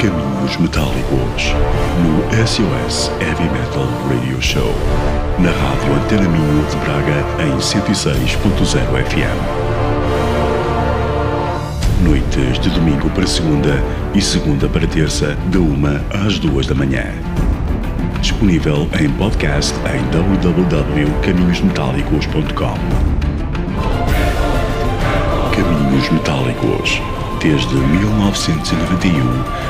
Caminhos Metálicos, no SOS Heavy Metal Radio Show, na Rádio Antena Minho de Braga em 106.0 FM. Noites de domingo para segunda e segunda para terça, de uma às duas da manhã. Disponível em podcast em www.caminhosmetálicos.com. Caminhos Metálicos, desde 1991,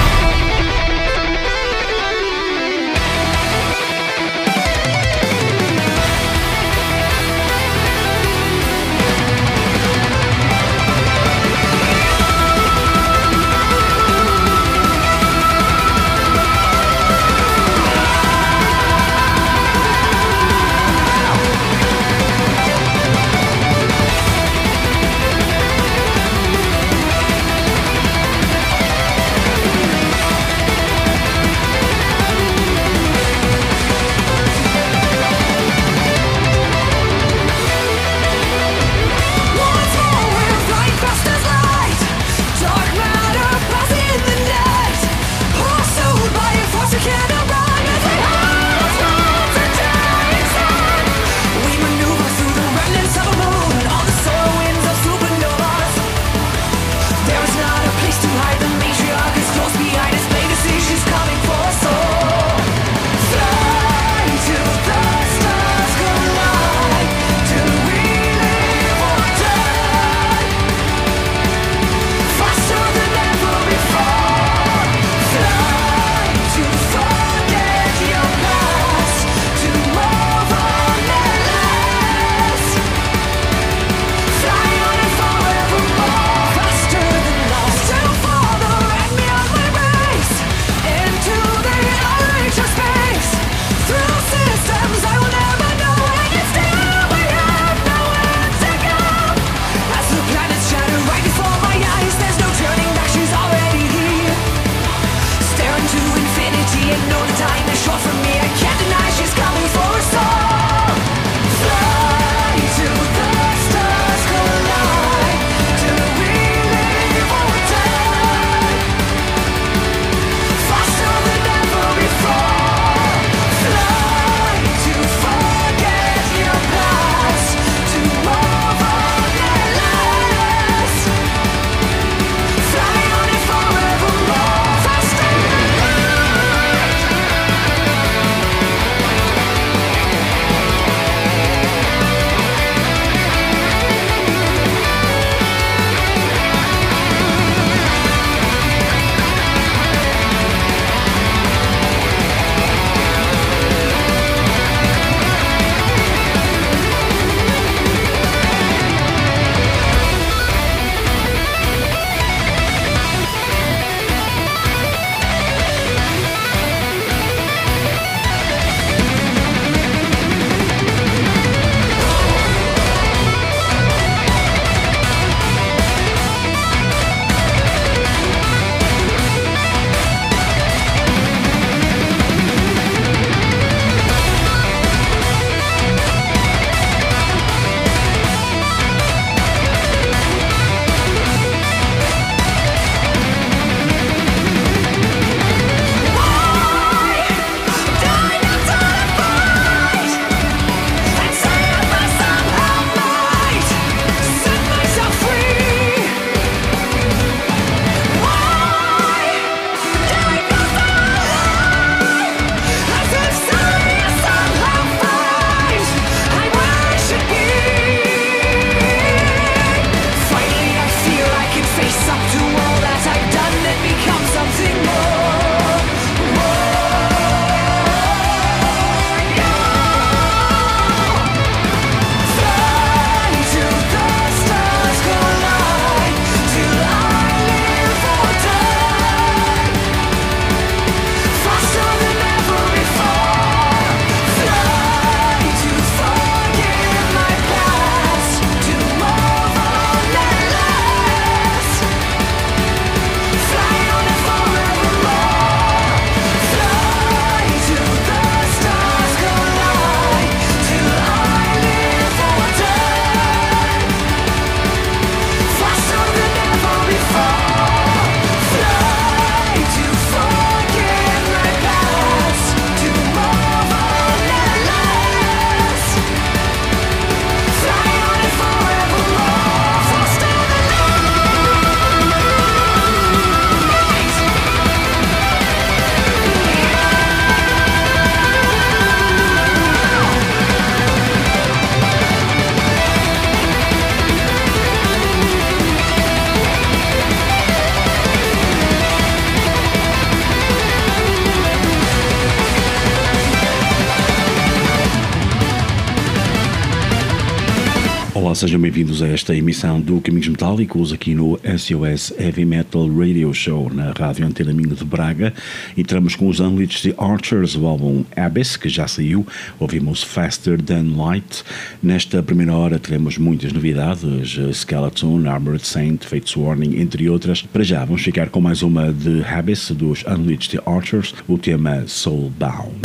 Sejam bem-vindos a esta emissão do Caminhos Metálicos aqui no SOS Heavy Metal Radio Show na Rádio Antena Minho de Braga. Entramos com os Unleashed the Archers, o álbum Abyss, que já saiu. Ouvimos Faster Than Light. Nesta primeira hora teremos muitas novidades: Skeleton, Armored Saint, Fates Warning, entre outras. Para já, vamos ficar com mais uma de Abyss dos Unleashed the Archers, o tema Soulbound.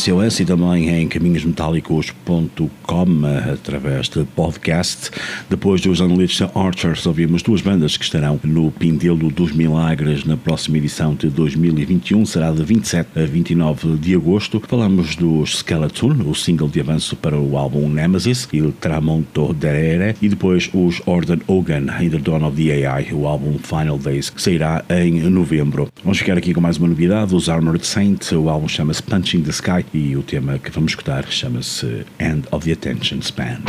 SOS e também em caminhosmetálicos.com através de podcast. Depois dos Unleashed Archers, ouvimos duas bandas que estarão no Pindelo dos Milagres na próxima edição de 2021, será de 27 a 29 de agosto. Falamos dos Skeleton, o single de avanço para o álbum Nemesis, Il Tramonto Derere, e depois os Orden Hogan, In the Dawn of the AI, o álbum Final Days, que sairá em novembro. Vamos ficar aqui com mais uma novidade, os Armored Saint, o álbum chama-se Punching the Sky e o tema que vamos escutar chama-se End of the Attention Span.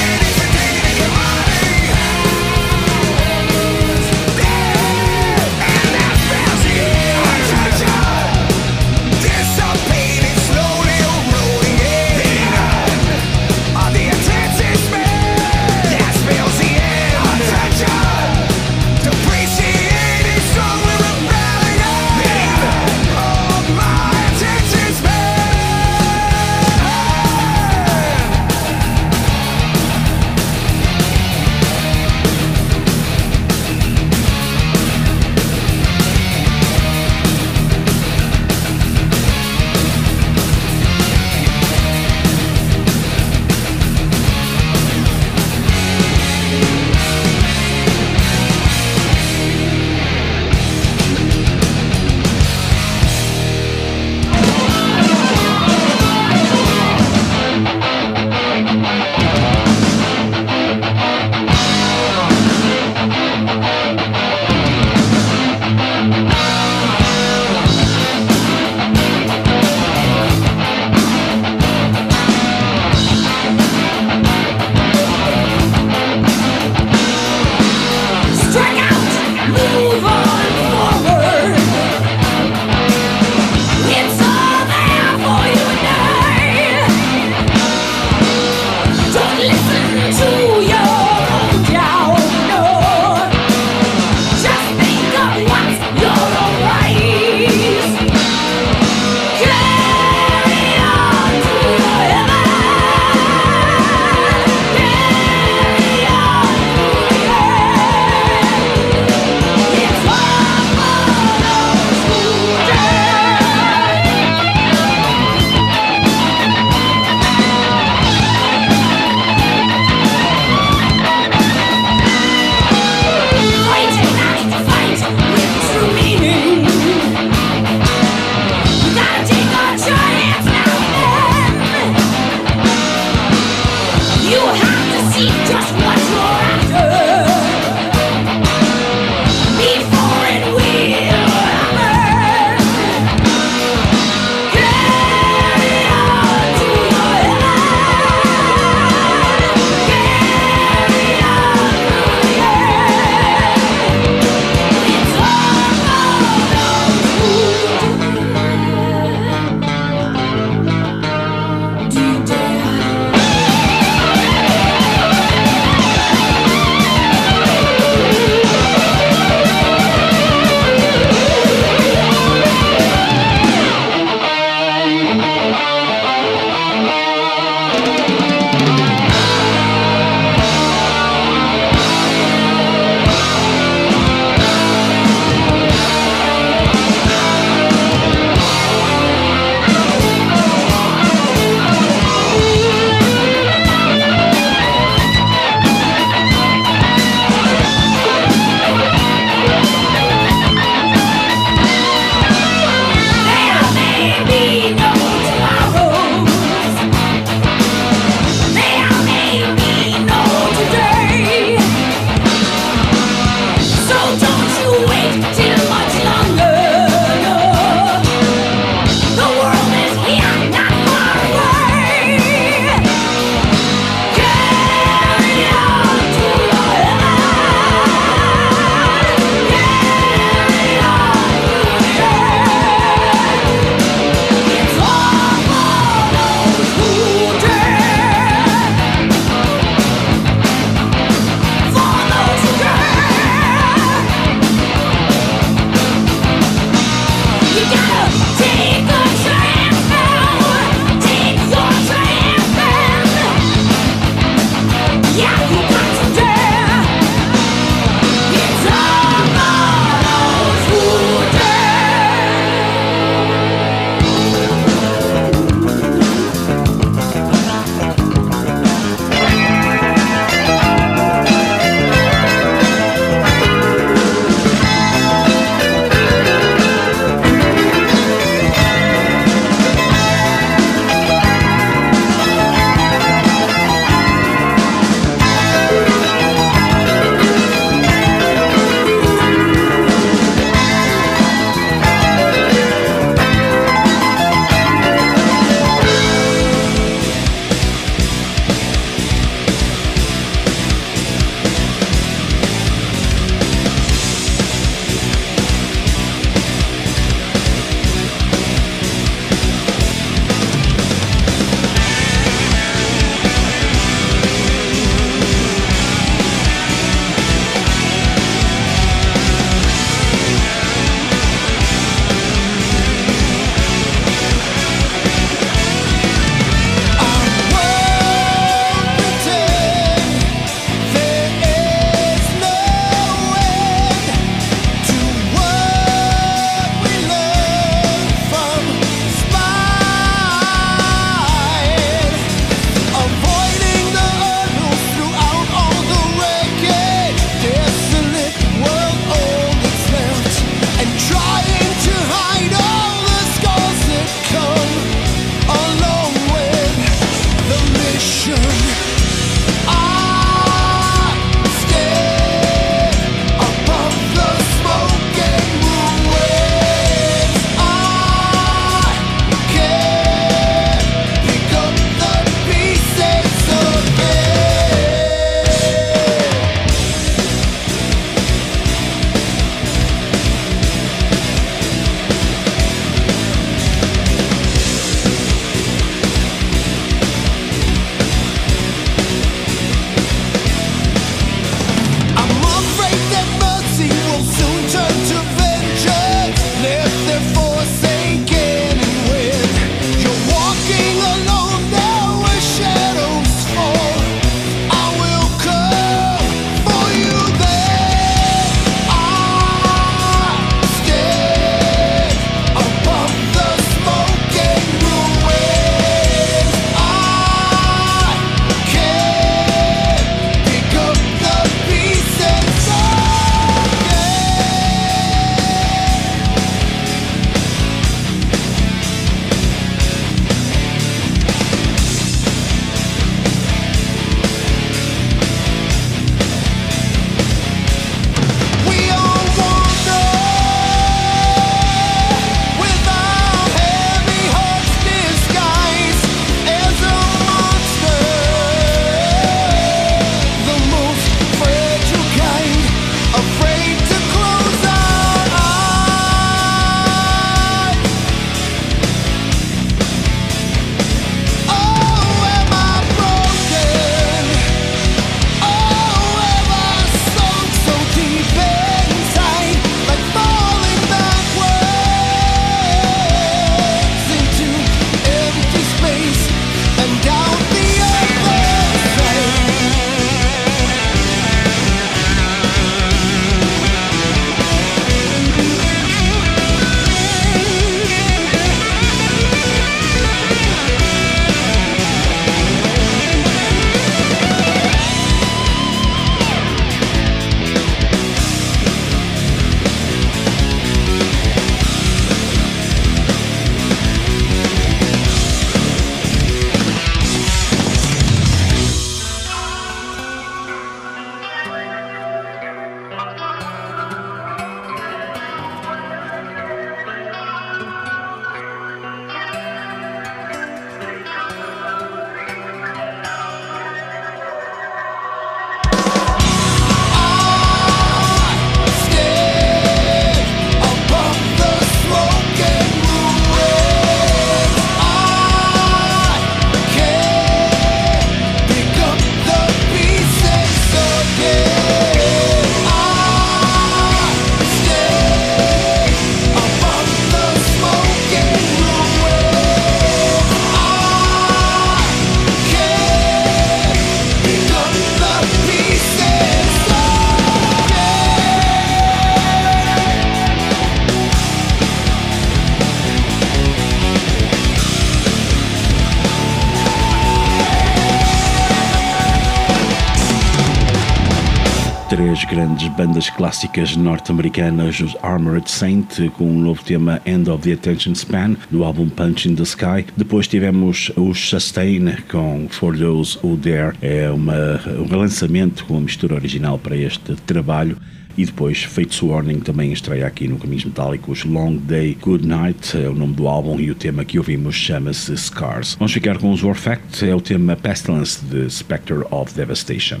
Grandes bandas clássicas norte-americanas, os Armored Saint, com um novo tema End of the Attention Span, do álbum Punch in the Sky. Depois tivemos os Sustain com For Those Who Dare, é uma, um relançamento com a mistura original para este trabalho. E depois Fates Warning também estreia aqui no Caminhos Metálicos Long Day Good Night, é o nome do álbum e o tema que ouvimos chama-se Scars. Vamos ficar com os Warfact, é o tema Pestilence de Spectre of Devastation.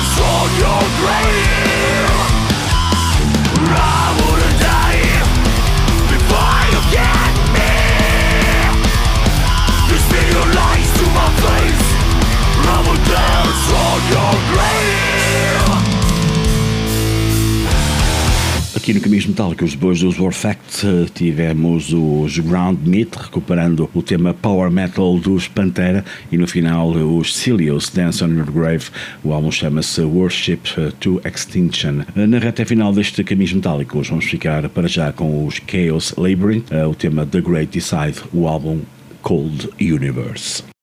on your grave. Metálicos. Depois dos Warfact tivemos os Ground Meat, recuperando o tema Power Metal dos Pantera, e no final os Cilios Dance on Your Grave. O álbum chama-se Worship to Extinction. Na reta final deste Caminhos Metálicos, vamos ficar para já com os Chaos Labyrinth, o tema The Great Decide, o álbum Cold Universe.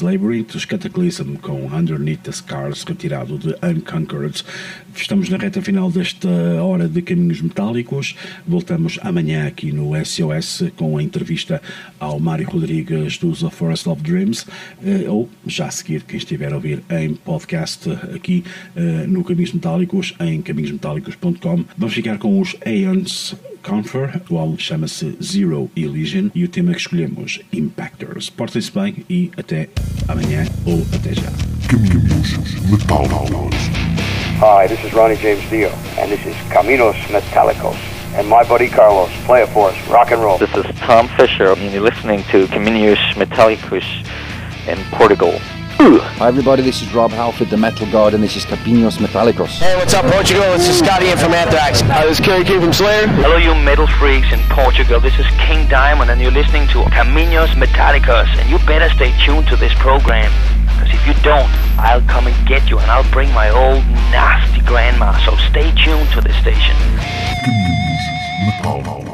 Labyrinth, os Cataclysm com Underneath the Scars, retirado de Unconquered. Estamos na reta final desta hora de Caminhos Metálicos. Voltamos amanhã aqui no SOS com a entrevista ao Mário Rodrigues dos The Forest of Dreams, eh, ou já a seguir, quem estiver a ouvir em podcast aqui eh, no Caminhos Metálicos, em caminhosmetálicos.com. Vamos ficar com os Aeons Confer, o álbum chama-se Zero Illusion e o tema que escolhemos, Impactors. Portem-se bem e até amanhã ou até já. Caminhos Metálicos. Hi, this is Ronnie James Dio, and this is Caminos Metálicos. And my buddy Carlos, play it for us, rock and roll. This is Tom Fisher, and you're listening to Caminhos Metálicos in Portugal. Hi everybody, this is Rob Halford, the Metal God, and this is Capinos Metallicos. Hey, what's up, Portugal? This is Scotty in from Anthrax. Hi, this is Kerry King from Slayer. Hello, you metal freaks in Portugal. This is King Diamond, and you're listening to Caminos Metallicos. And you better stay tuned to this program. Because if you don't, I'll come and get you, and I'll bring my old nasty grandma. So stay tuned to this station. Caminhos Metálicos.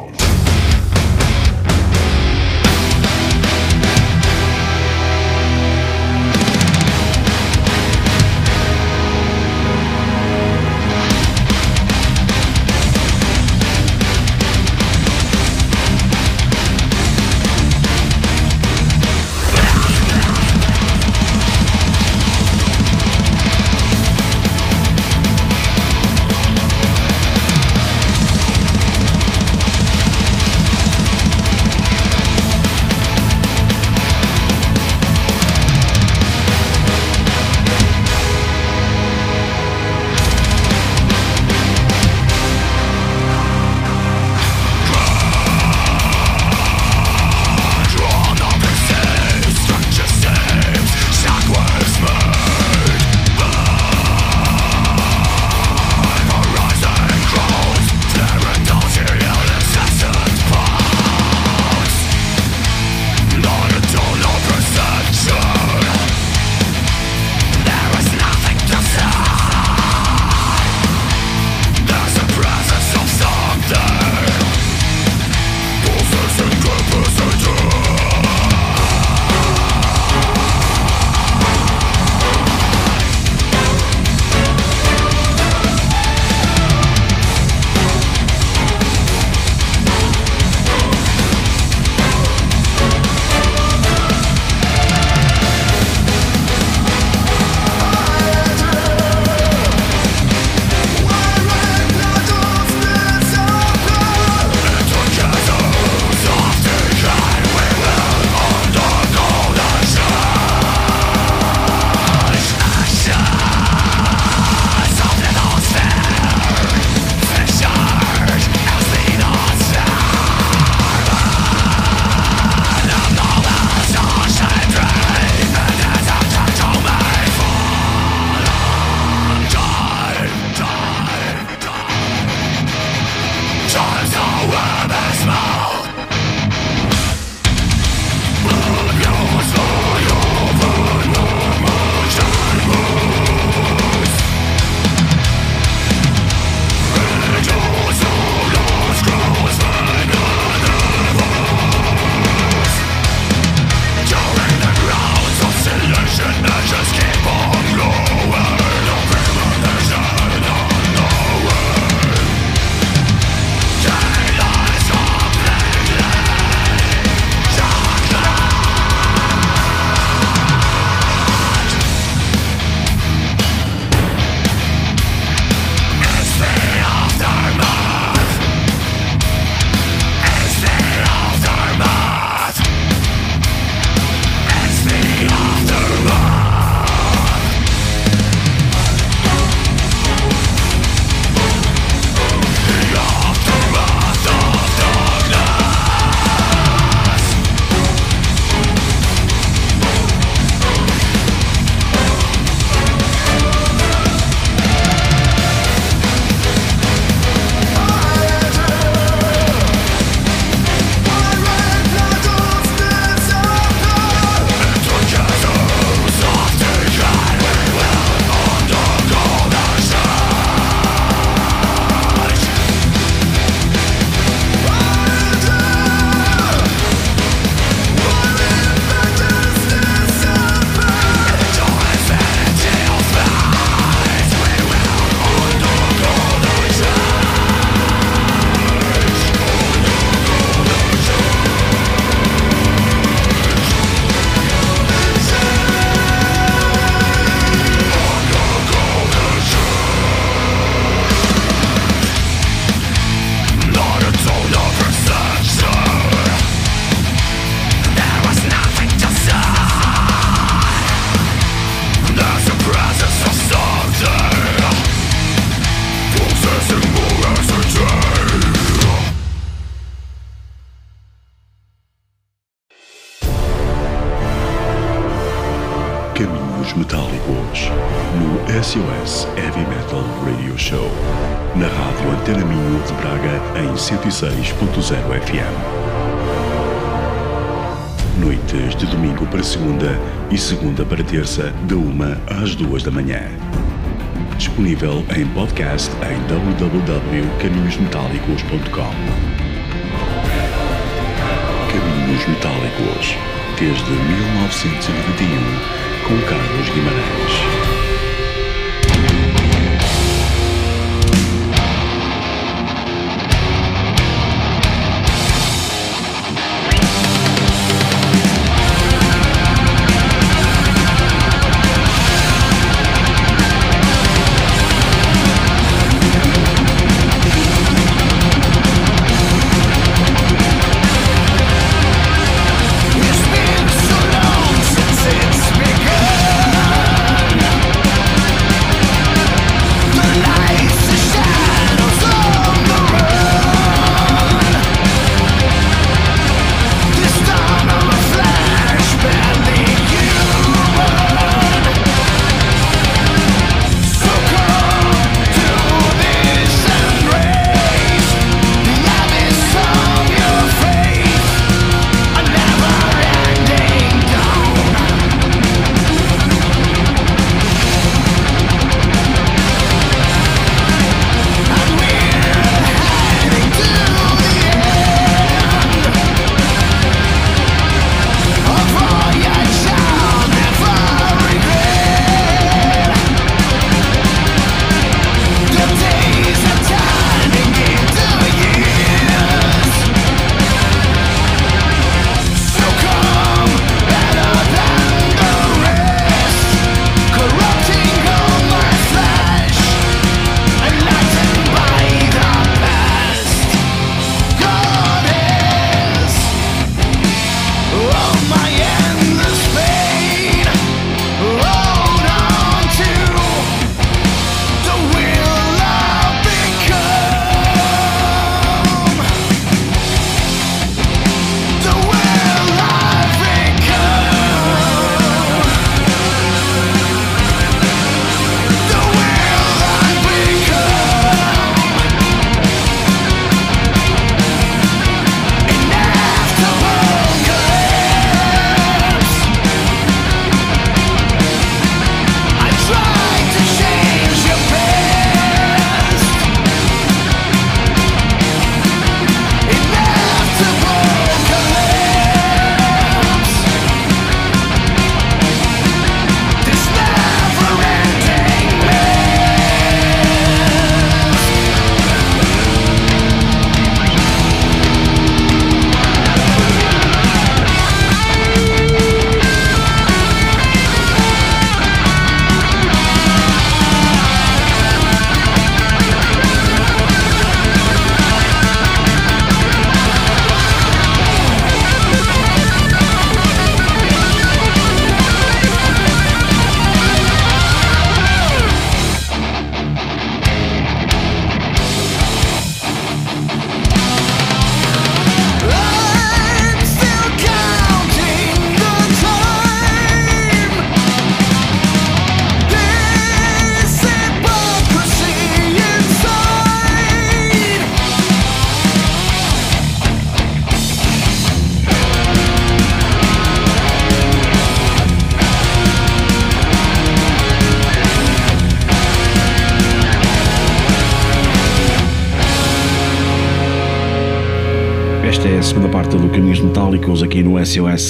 Terça, da uma às duas da manhã. Disponível em podcast em www.caminhosmetálicos.com. Caminhos Metálicos, desde 1991, com Carlos Guimarães.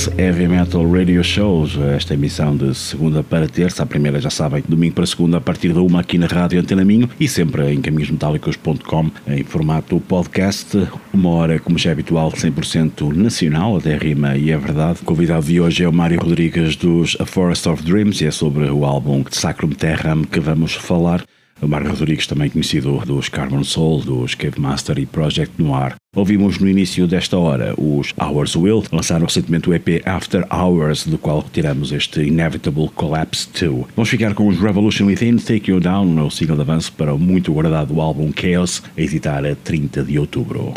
Heavy Metal Radio Shows. Esta emissão de segunda para terça, a primeira já sabem, domingo para segunda, a partir da uma aqui na Rádio Antena Minho e sempre em caminhosmetálicos.com em formato podcast. Uma hora, como já é habitual, 100% nacional, até rima e é verdade. O convidado de hoje é o Mário Rodrigues dos A Forest of Dreams e é sobre o álbum Sacrum Terram que vamos falar. O Mário Rodrigues, também conhecido dos Carbon Soul, dos Cave Master e Project Noir. Ouvimos no início desta hora os Hours Will, lançaram recentemente o EP After Hours, do qual retiramos este Inevitable Collapse 2. Vamos ficar com os Revolution Within, Take You Down, o single de avanço para o muito guardado álbum Chaos, a editar a 30 de outubro.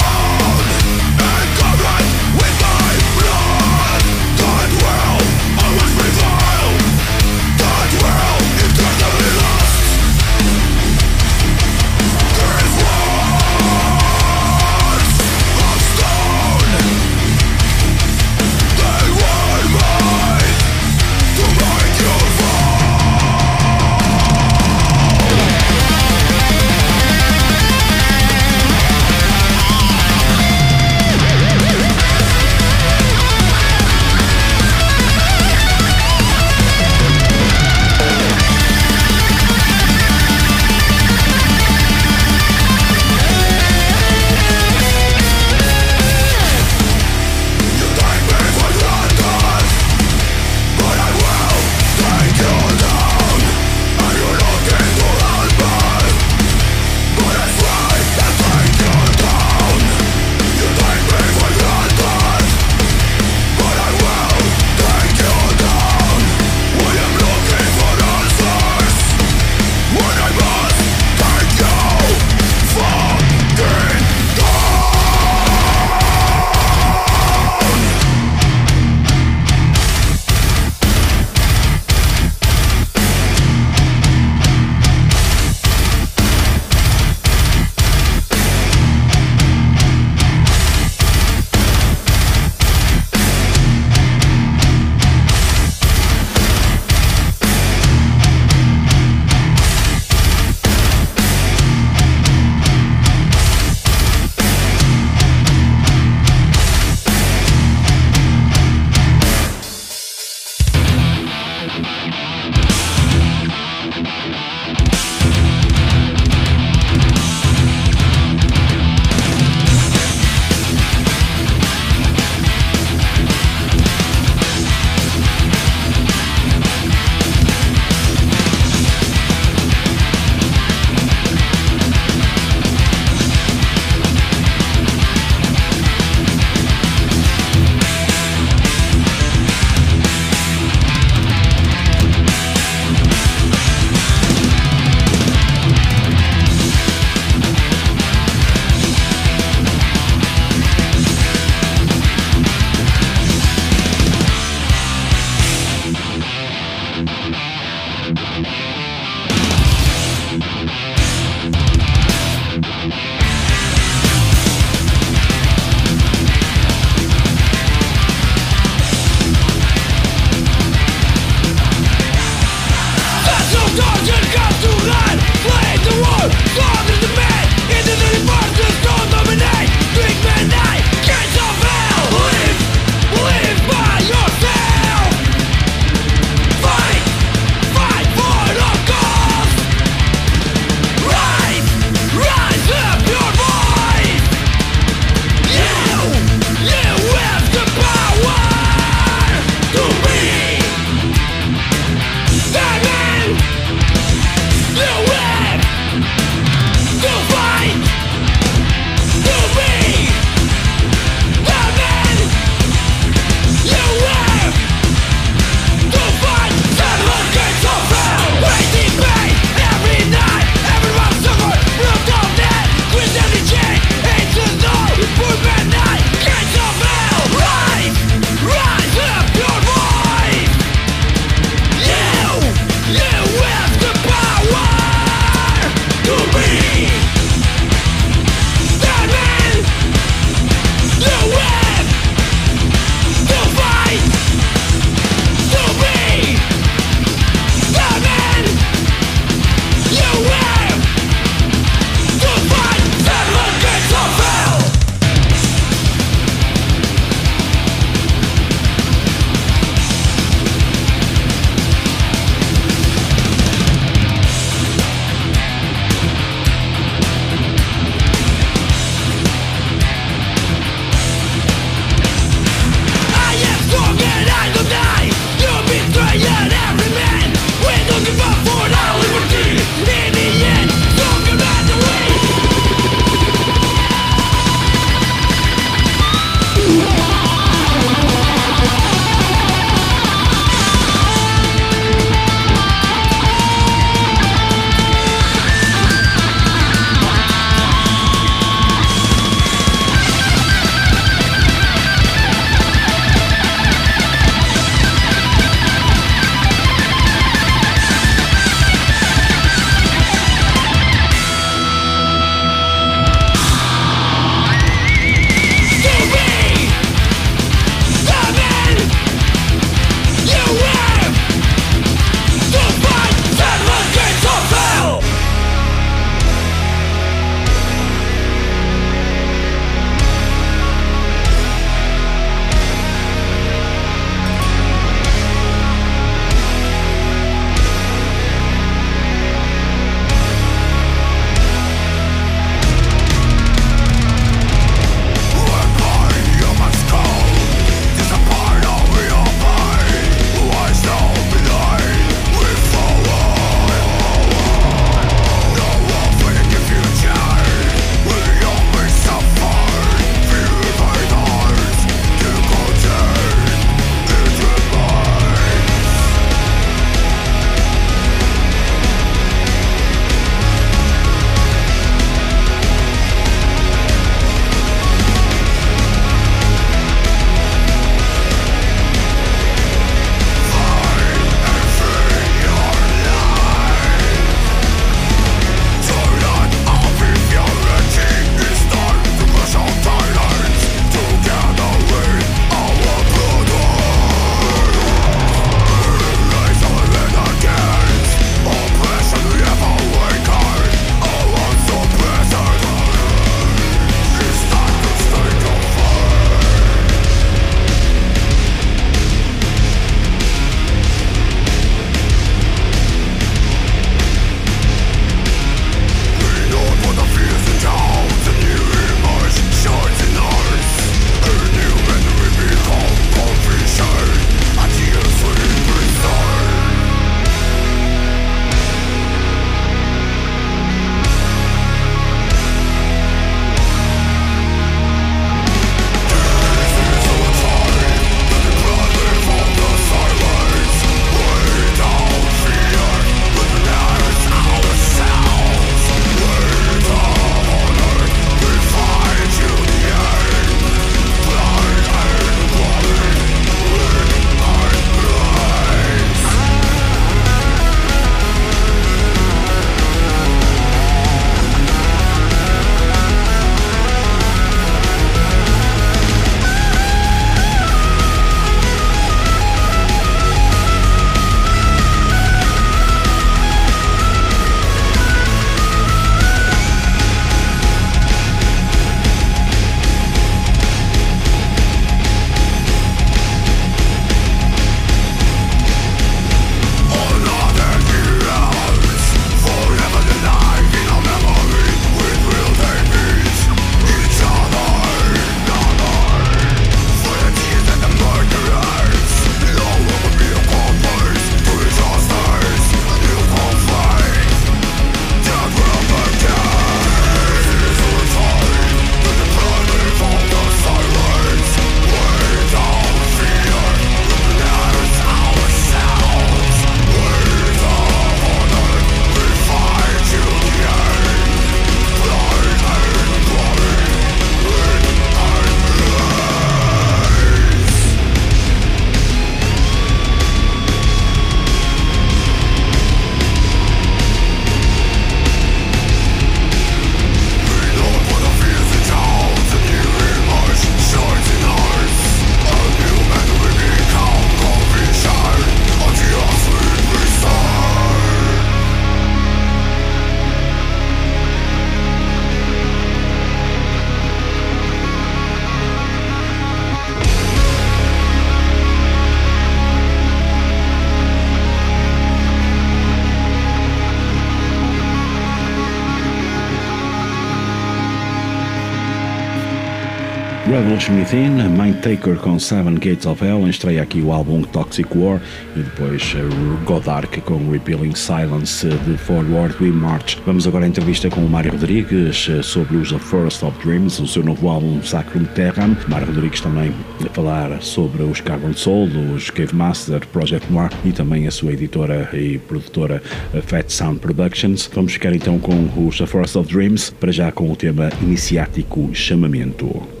Revolution Within, Mindtaker com Seven Gates of Hell, estreia aqui o álbum Toxic War e depois uh, Godark com Repealing Silence de Forward We March. Vamos agora à entrevista com o Mário Rodrigues uh, sobre os The Forest of Dreams, o seu novo álbum Sacrum Terram. Mário Rodrigues também a falar sobre os Carbon Soul, os Cave Master, Project Noir e também a sua editora e produtora Fat Sound Productions. Vamos ficar então com os The Forest of Dreams, para já com o tema iniciático Chamamento.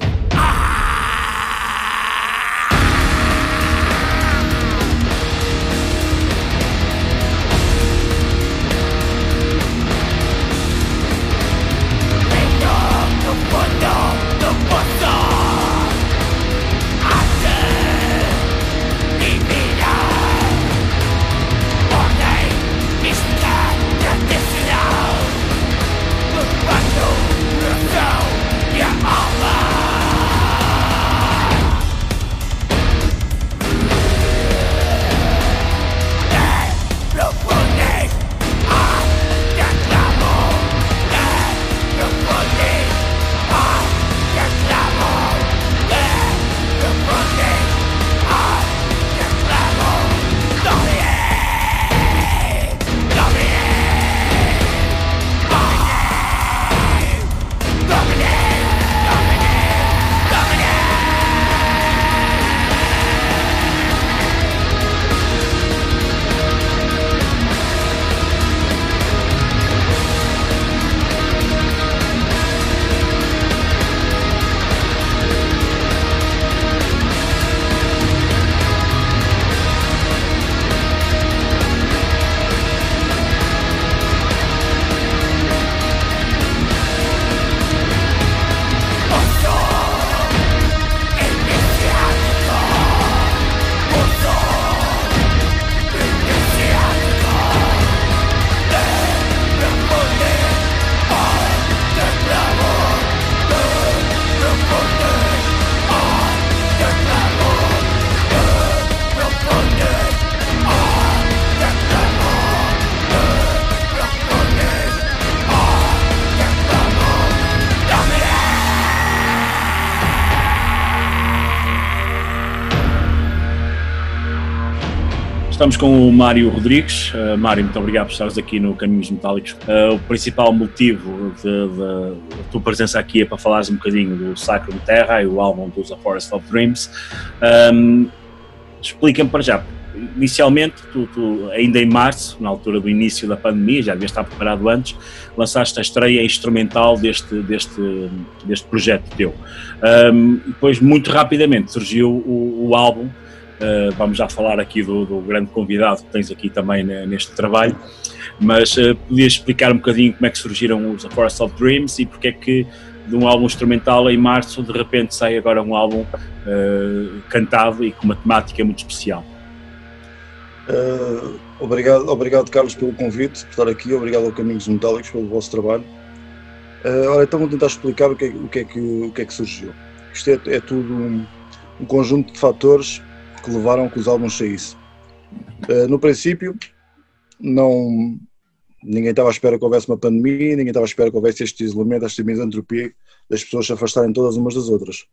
Com o Mário Rodrigues. Uh, Mário, muito obrigado por estares aqui no Caminhos Metálicos. Uh, o principal motivo da tua presença aqui é para falares um bocadinho do Sacrum Terra e o álbum dos A Forest of Dreams. Um, Explica-me para já. Inicialmente, tu, tu, ainda em março, na altura do início da pandemia, já devias estar preparado antes, lançaste a estreia instrumental deste, deste, deste projeto teu. Um, depois, muito rapidamente, surgiu o, o álbum Uh, vamos já falar aqui do, do, grande convidado que tens aqui também neste trabalho, mas uh, podias explicar um bocadinho como é que surgiram os A Forest of Dreams e porque é que de um álbum instrumental em março de repente sai agora um álbum uh, cantado e com uma temática muito especial. obrigado, obrigado Carlos pelo convite, por estar aqui, obrigado ao Caminhos Metálicos pelo vosso trabalho. ora, então vou tentar explicar o que é, o que, é que, o que, é que surgiu. Isto é, é tudo um, um conjunto de fatores que levaram que os álbuns saíssem. Uh, no princípio, não, ninguém estava à espera que houvesse uma pandemia, ninguém estava à espera que houvesse este isolamento, esta misantropia, das pessoas se afastarem todas umas das outras.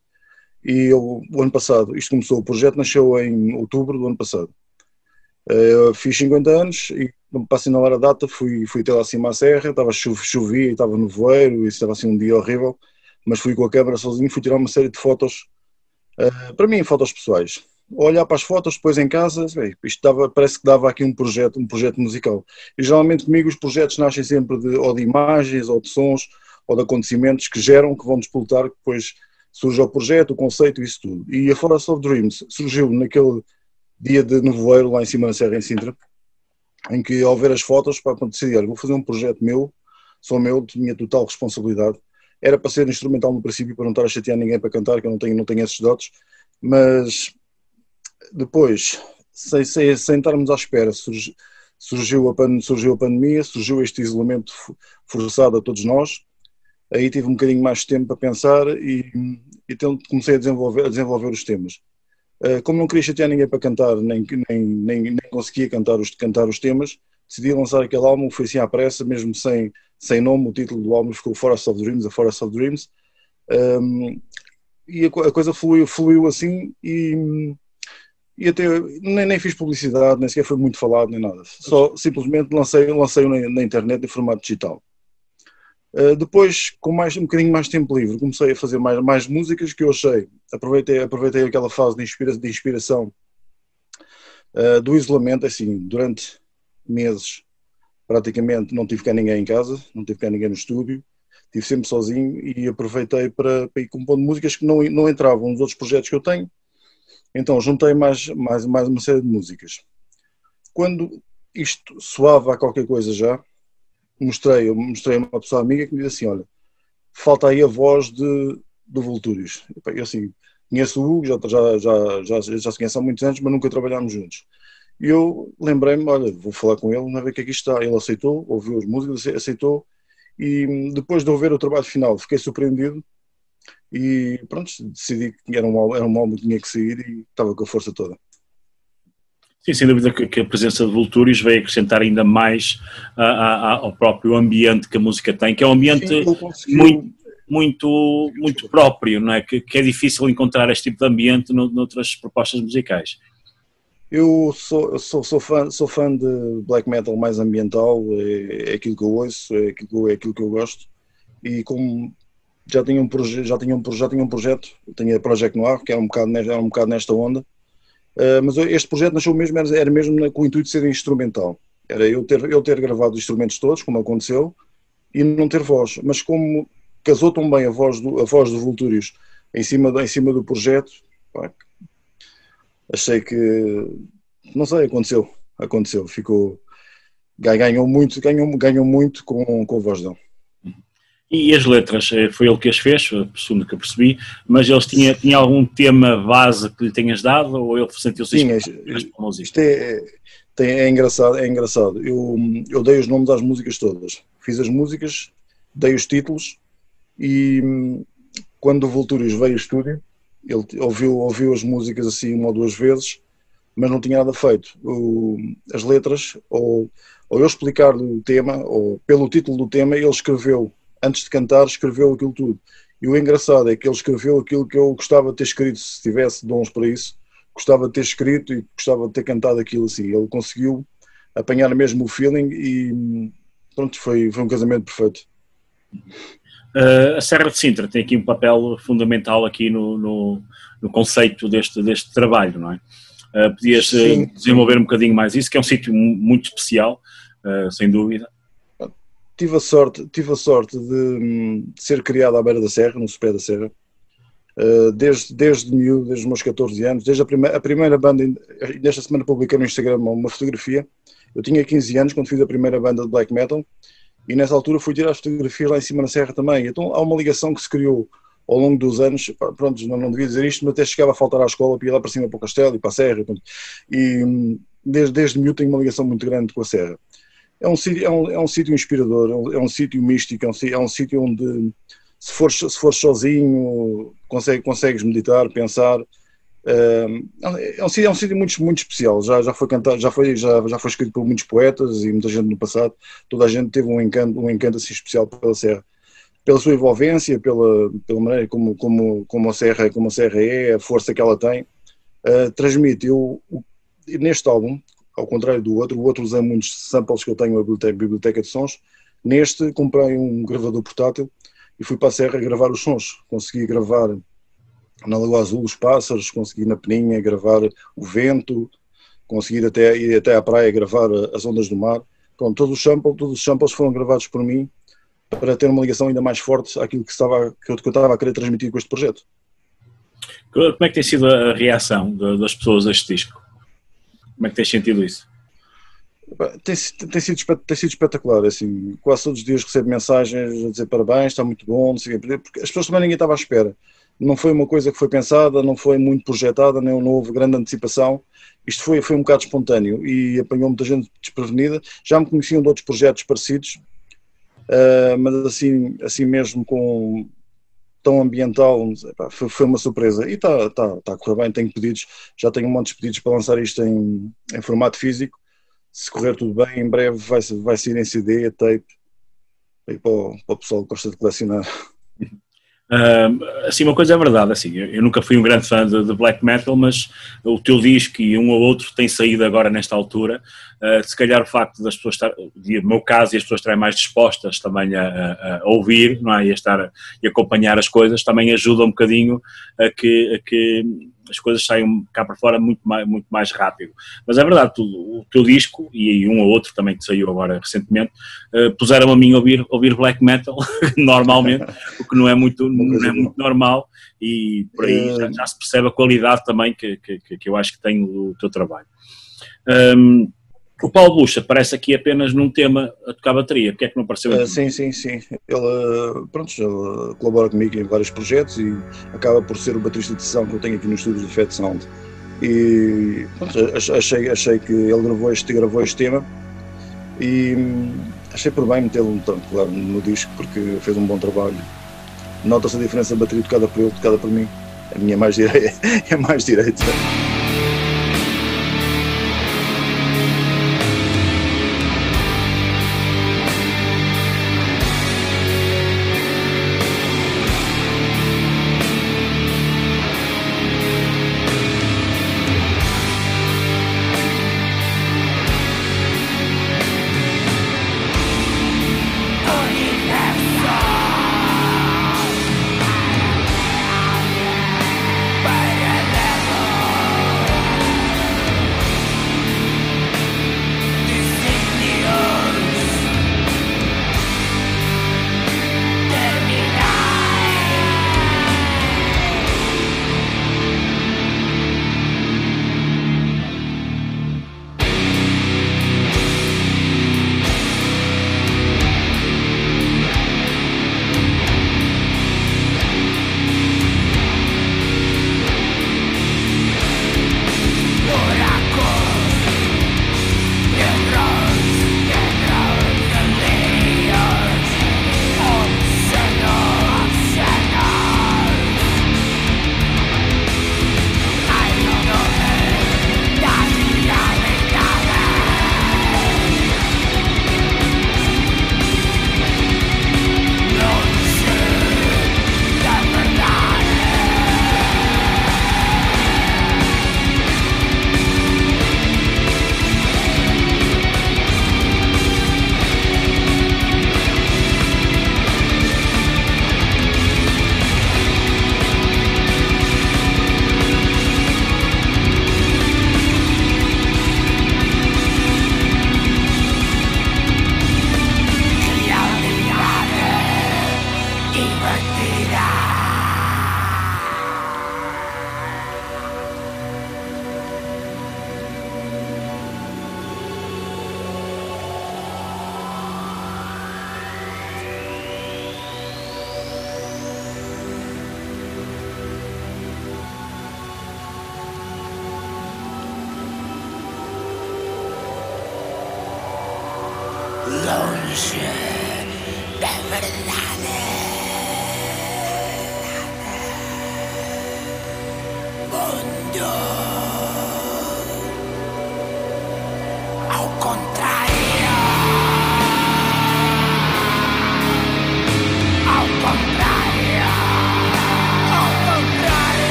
E eu, o ano passado, isto começou, o projeto nasceu em outubro do ano passado. Uh, eu fiz 50 anos e para assinalar a data fui, fui até lá acima à serra, estava chovia, estava no voeiro e estava assim um dia horrível, mas fui com a câmera sozinho fui tirar uma série de fotos, uh, para mim fotos pessoais, olhar para as fotos depois em casa, isto dava, parece que dava aqui um projeto, um projeto musical. E geralmente comigo os projetos nascem sempre de, ou de imagens, ou de sons, ou de acontecimentos que geram, que vão disputar, que depois surge o projeto, o conceito, isso tudo. E a Forest of Dreams surgiu naquele dia de nevoeiro lá em cima na Serra em Sintra, em que ao ver as fotos, para decidir, vou fazer um projeto meu, sou meu, de minha total responsabilidade. Era para ser instrumental no princípio, para não estar a chatear ninguém para cantar, que eu não tenho, não tenho esses dotes, mas depois, sem, sem, sem estarmos à espera, surgiu, surgiu, a surgiu a pandemia, surgiu este isolamento forçado a todos nós. Aí tive um bocadinho mais de tempo para pensar e, e comecei a desenvolver, a desenvolver os temas. Uh, como não queria chatear ninguém para cantar, nem, nem, nem, nem conseguia cantar os, cantar os temas, decidi lançar aquele álbum, foi assim à pressa, mesmo sem, sem nome, o título do álbum ficou Forest of Dreams, A Forest of Dreams. Um, e a, coisa fluiu, fluiu assim e, e até nem, nem fiz publicidade, nem sequer foi muito falado, nem nada. Só simplesmente lancei, lancei na, na internet em formato digital. Uh, depois, com mais, um bocadinho mais tempo livre, comecei a fazer mais, mais músicas que eu achei. Aproveitei, aproveitei aquela fase de, inspira, de inspiração uh, do isolamento, assim, durante meses, praticamente não tive cá ninguém em casa, não tive cá ninguém no estúdio, estive sempre sozinho e aproveitei para, para ir compondo músicas que não, não entravam nos outros projetos que eu tenho. Então juntei mais, mais, mais uma série de músicas. Quando isto soava a qualquer coisa já, mostrei, mostrei a uma pessoa amiga que me disse assim, olha, falta aí a voz de, do Vultúrios. Eu assim, conheço o Hugo, já, já, já, já, já se conhece há muitos anos, mas nunca trabalhámos juntos. E eu lembrei-me, olha, vou falar com ele, não ver o que é que está. Ele aceitou, ouviu as músicas, aceitou, e depois de ouvir o trabalho final, fiquei surpreendido e pronto, decidi que era um, era um álbum que tinha que sair e estava com a força toda. Sim, sem dúvida que, a presença de Vultúrios veio acrescentar ainda mais a, a, ao próprio ambiente que a música tem, que é um ambiente Sim, muito, muito, muito próprio, não é? Que, que, é difícil encontrar este tipo de ambiente no, noutras propostas musicais. Eu sou, sou, sou, fã, sou fã de black metal mais ambiental, é, é aquilo que eu ouço, é aquilo, é aquilo que eu gosto. E como já tinha um, já tinha um, já tinha um projeto, tinha Project Noir, que era um bocado, era um bocado nesta onda, uh, mas este projeto nasceu mesmo, era, era mesmo com o intuito de ser instrumental. Era eu ter, eu ter gravado os instrumentos todos, como aconteceu, e não ter voz. Mas como casou tão bem a voz do, a voz do Vultúrios em cima, em cima do projeto, pá, achei que, não sei, aconteceu, aconteceu, ficou, ganhou muito, ganhou, ganhou muito com, com a voz dele. E as letras, eh, foi ele que as fez, segundo que eu percebi, mas eles tinham, tinha algum tema base que lhe tenhas dado ou ele sentiu-se Sim, isto é, é, engraçado, é engraçado. Eu, eu dei os nomes às músicas todas. Fiz as músicas, dei os títulos e hum, quando o Vultúrios veio ao estúdio, ele ouviu, ouviu as músicas assim uma ou duas vezes, mas não tinha nada feito. O, as letras, ou, ou eu explicar-lhe o tema, ou pelo título do tema, ele escreveu, antes de cantar, escreveu aquilo tudo. E o engraçado é que ele escreveu aquilo que eu gostava de ter escrito, se tivesse dons para isso, gostava de ter escrito e gostava de ter cantado aquilo assim. Ele conseguiu apanhar mesmo o feeling e pronto, foi, foi um casamento perfeito. Uh, a Serra de Sintra tem aqui um papel fundamental aqui no, no, no conceito deste, deste trabalho, não é? Uh, podias eh, Sim. desenvolver um bocadinho mais isso, que é um sítio muito especial, uh, sem dúvida. Tive a sorte, tive a sorte de, de, ser criado à beira da serra, no sopé da serra, desde, desde miúdo, desde os meus 14 anos, desde a, prime a primeira banda, nesta semana publiquei no Instagram uma fotografia, eu tinha 15 anos quando fiz a primeira banda de black metal, e nessa altura fui tirar as fotografias lá em cima na serra também. Então há uma ligação que se criou ao longo dos anos, pronto, não, não devia dizer isto, mas até chegava a faltar à escola, para ir lá para cima para o castelo e para a serra, e hum, desde, desde miúdo tenho uma ligação muito grande com a serra. É um sítio, é um, é um sítio inspirador, é um, é sítio místico, é um, é um sítio onde se fores, se fores sozinho consegue, consegues meditar, pensar, é um, é um sítio muito, muito especial. Já, já foi cantado, já foi, já, já foi escrito por muitos poetas e muita gente no passado. Toda a gente teve um encanto, um encanto assim especial pela Serra, pela sua envolvência, pela, pela maneira como, como, como, a Serra, como a Serra é, a força que ela tem. Uh, transmite. Eu, neste álbum, ao contrário do outro, o outro usa muitos samples que eu tenho na biblioteca, biblioteca de sons. Neste, comprei um gravador portátil e fui para a Serra gravar os sons. Consegui gravar na Lagoa Azul os pássaros, consegui na Peninha gravar o vento, conseguir até ir até à praia gravar as ondas do mar. Pronto, todos os samples, todos os samples foram gravados por mim para ter uma ligação ainda mais forte àquilo que, estava, que, eu, que eu estava a querer transmitir com este projeto. Como é que tem sido a reação das pessoas a este disco? Como é que tens sentido isso? Tem, tem, sido, tem sido espetacular, assim, quase todos os dias recebo mensagens a dizer parabéns, está muito bom, não sei porque as pessoas também ninguém estava à espera não foi uma coisa que foi pensada, não foi muito projetada, nem não houve grande antecipação. Isto foi, foi um bocado espontâneo e apanhou muita gente desprevenida. Já me conheciam de outros projetos parecidos, uh, mas assim, assim mesmo com tão ambiental, foi, uma surpresa. E está tá, tá a correr bem, tenho pedidos, já tenho um monte de pedidos para lançar isto em, em formato físico. Se correr tudo bem, em breve vai, vai sair em CD, tape, aí para o, para o pessoal que gosta de colecionar. Assim, uma coisa é verdade, assim, eu, nunca fui um grande fã de, de, black metal, mas o teu disco e um ou outro tem saído agora nesta altura. Uh, se calhar o facto das pessoas estar, no meu caso, e as pessoas estarem mais dispostas também a, a, a ouvir, não é? E a estar e acompanhar as coisas, também ajuda um bocadinho a que, a que as coisas saiam cá para fora muito mais, muito mais rápido. Mas é verdade, tu, o teu disco, e um ou outro também que saiu agora recentemente, uh, puseram a mim a ouvir, ouvir black metal, normalmente, o que não é muito, não é muito normal, e por aí já, já se percebe a qualidade também que, que, que eu acho que tem o teu trabalho. Um, o Paulo Bucha aparece aqui apenas num tema a tocar bateria, porque é que não apareceu aqui? Uh, sim, sim, sim. Ele, pronto, ele colabora comigo em vários projetos e acaba por ser o baterista de sessão que eu tenho aqui no estúdio de Fat Sound. E pronto, achei, achei que ele gravou este, gravou este tema e hum, achei por bem metê-lo claro, no disco porque fez um bom trabalho. Nota-se a diferença de bateria tocada por ele, tocada por mim. A minha é mais direita. É mais direita.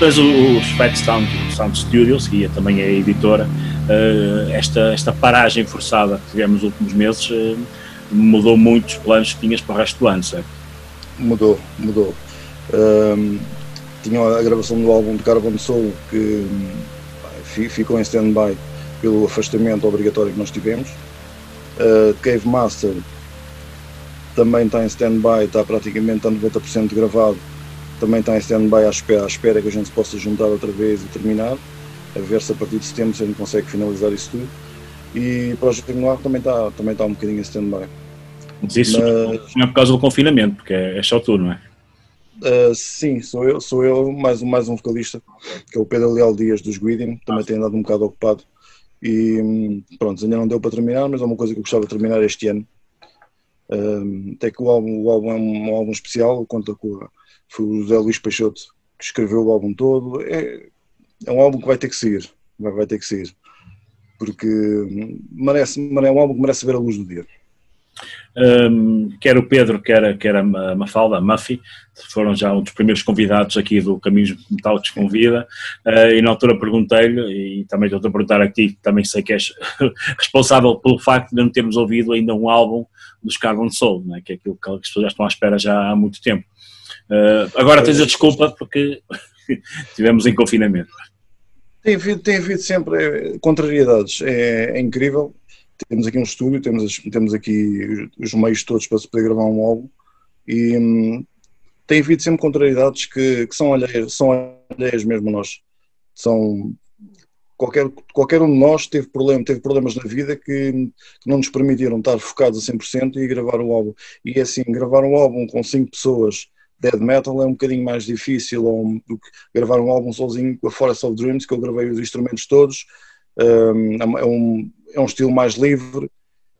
Tens os Fat Sound, Sound Studios, que é também é a editora, uh, esta, esta paragem forçada que tivemos nos últimos meses uh, mudou muitos planos que tinhas para o resto do ano, certo? Mudou, mudou. Um, tinha a gravação do álbum de Carbon Soul que um, ficou em stand-by pelo afastamento obrigatório que nós tivemos. Uh, Cave Master também está em stand-by, está praticamente a 90% gravado, também está em stand-by à espera, à espera que a gente se possa juntar outra vez e terminar, a ver se a partir de setembro a gente consegue finalizar isso tudo. E o Projeto Noir também está, também está um bocadinho em stand-by. Mas isso Mas, não é por causa do confinamento, porque é, é só tu, não é? Uh, sim, sou eu, sou eu mais, mais um vocalista, que é o Pedro Leal Dias dos Guidim, também tem andado um bocado ocupado. E pronto, ainda não deu para terminar, mas é uma coisa que eu gostava de terminar este ano. Uh, até que o álbum, o álbum é um, um álbum especial, conta com a, foi o José Luís Peixoto que escreveu o álbum todo. É, é um álbum que vai ter que sair, vai, vai ter que sair, porque merece, é um álbum que merece ver a luz do dia. Um, quer o Pedro, quer, quer a Mafalda, a Muffy, foram já um dos primeiros convidados aqui do Caminhos Metálicos Convida, uh, e na altura perguntei-lhe, e também estou a perguntar a ti, também sei que és responsável pelo facto de não termos ouvido ainda um álbum dos Carbon Soul, né, que é aquilo que as pessoas já estão à espera já há muito tempo. Uh, agora tens a desculpa porque tivemos em confinamento. Tem havido, tem havido sempre contrariedades, é, é incrível temos aqui um estúdio, temos, temos aqui os meios todos para se poder gravar um álbum e hum, tem havido sempre contrariedades que, que são, alheias, são alheias mesmo a nós. São, qualquer, qualquer um de nós teve, problema, teve problemas na vida que, que não nos permitiram estar focados a 100% e gravar um álbum. E é assim, gravar um álbum com 5 pessoas dead metal é um bocadinho mais difícil do que gravar um álbum sozinho com a Forest of Dreams, que eu gravei os instrumentos todos. Um, é um, é um estilo mais livre,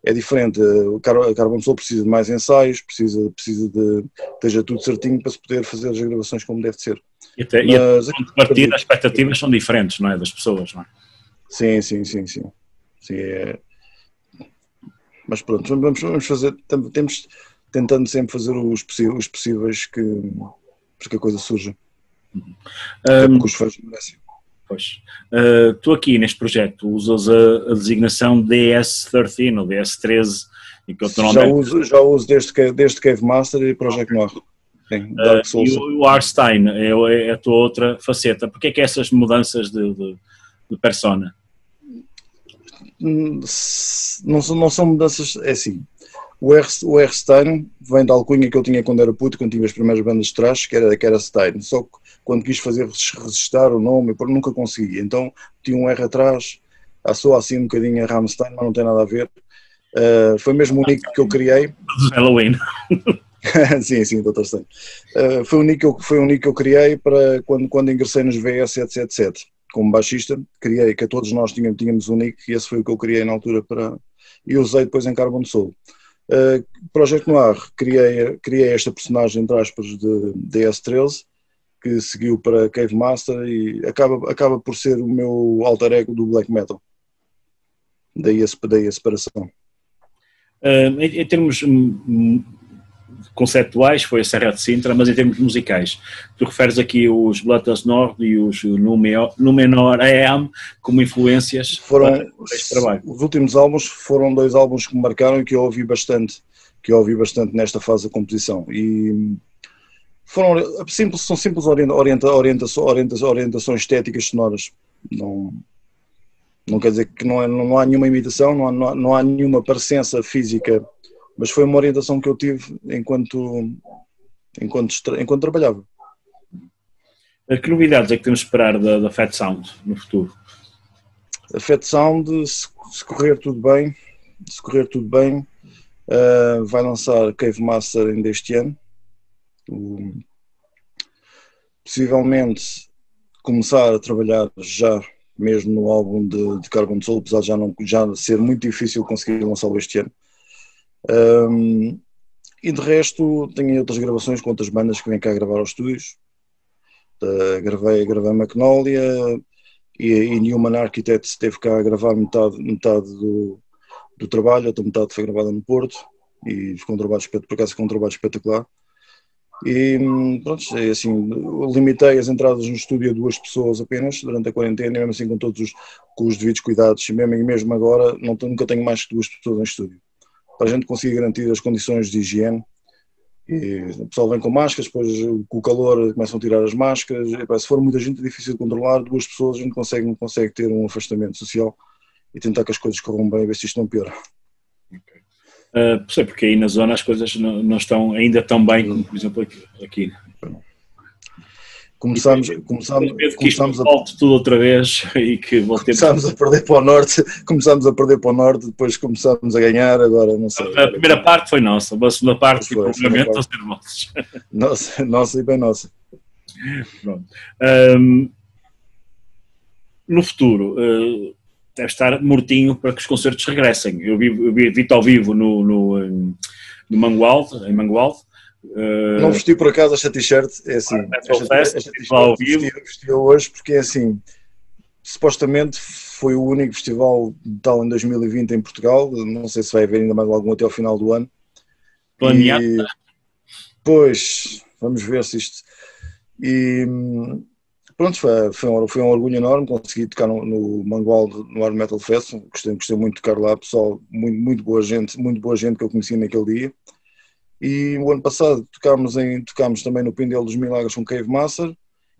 é diferente. O Carbon Soul precisa de mais ensaios, precisa, precisa de esteja tudo certinho para se poder fazer as gravações como deve ser. E, até, Mas, e a partida, as expectativas são diferentes, não é? Das pessoas, não é? Sim, sim, sim, sim. sim é... Mas pronto, vamos, vamos fazer, temos tentando sempre fazer os, os possíveis que, para que a coisa surja. Um, porque os fãs merecem. Pois. Uh, tu aqui neste projeto usas a, a designação DS13 ou DS13 e que já, uso, já uso desde, que, desde Cave Master e Project Noir. Sim, uh, e o, Arstein é, é, a tua outra faceta. Porquê é que essas mudanças de, de, de persona? Hum, não são, não são mudanças, é assim, o R, o R Stein vem da alcunha que eu tinha quando era puto, quando tinha as primeiras bandas de trás, que era, que era Stein. Só que quando quis fazer resistar o nome, nunca consegui. Então tinha um R atrás, soa assim um bocadinho a Rammstein, mas não tem nada a ver. Uh, foi mesmo o nick que eu criei. Halloween. sim, sim, Dr. Stein. Uh, foi, o nick que eu, foi um nick que eu criei para quando, quando ingressei nos VS 777 como baixista, criei que todos nós tínhamos, tínhamos um nick e esse foi o que eu criei na altura para e usei depois em Carbon Soul. Uh, Project Noir, criei, criei esta personagem, entre aspas, de DS13, que seguiu para Cave Master e acaba, acaba por ser o meu alter ego do black metal. Daí a, daí a separação. Uh, em, em, termos conceptuais foi a Serra de Sintra, mas em termos musicais, tu referes aqui os Blatas Nord e os Numenor AM como influências foram, para este trabalho. Os últimos álbuns foram dois álbuns que me marcaram e que eu ouvi bastante, que eu ouvi bastante nesta fase da composição e foram simples, são simples orienta, orienta, orientações, orienta, orientações estéticas sonoras. Não, não quer dizer que não, é, não há nenhuma imitação, não há, não há, não há nenhuma parecença física, mas foi uma orientação que eu tive enquanto, enquanto, enquanto trabalhava. Que novidades é que temos de esperar da, da Fat Sound no futuro? A Fat Sound, se, se correr tudo bem, se correr tudo bem, uh, vai lançar Cave Master ainda este ano possivelmente começar a trabalhar já mesmo no álbum de, de Carbon Soul, apesar de já, não, já ser muito difícil conseguir lançá-lo este ano. Um, e de resto, tenho outras gravações com outras bandas que vêm cá gravar aos estúdios. Uh, gravei, gravei Magnolia e, e Newman Architects esteve cá a gravar metade, metade do, do trabalho, a outra metade foi gravada no Porto e ficou um trabalho, por acaso ficou um trabalho espetacular. E hum, pronto, é assim, limitei as entradas no estúdio a duas pessoas apenas durante a quarentena, mesmo assim com todos os, com os devidos cuidados, e mesmo, mesmo agora não, nunca tenho mais que duas pessoas no estúdio. Para a gente conseguir garantir as condições de higiene, e o pessoal vem com máscaras, depois com o calor começam a tirar as máscaras, e, se for muita gente é difícil de controlar, duas pessoas a gente consegue, consegue ter um afastamento social e tentar que as coisas corram bem, ver se isto não piora. Uh, sei, porque aí na zona as coisas não, não, estão ainda tão bem como, por exemplo, aqui. aqui. Começamos, começamos, que começamos a volte tudo outra vez e que voltemos. Começámos a perder para o norte, começámos a perder para o norte, depois começámos a ganhar, agora não sei. A primeira parte foi nossa, a segunda parte foi, provavelmente estão ser vossos. Nossa, nossa e bem nossa. Pronto. Um, no futuro, uh, deve estar mortinho para que os concertos regressem. Eu vi, eu vi, vi ao vivo no, no, no Mangualde, em Mangualde. Uh, não vesti por acaso esta t-shirt, é assim, ah, esta, esta t-shirt ao vivo. Vesti, vesti hoje porque é assim, supostamente foi o único festival tal em 2020 em Portugal, não sei se vai haver ainda mais algum até ao final do ano. Planeado? E, pois, vamos ver se isto... E, pronto, foi, foi, um, foi um orgulho enorme, consegui tocar no, no Mangual, no Hard Metal Fest, gostei, gostei muito de tocar lá, pessoal, muito, muito boa gente, muito boa gente que eu conheci naquele dia. E o ano passado tocámos, em, tocámos também no Pindel dos Milagres com Cave Master,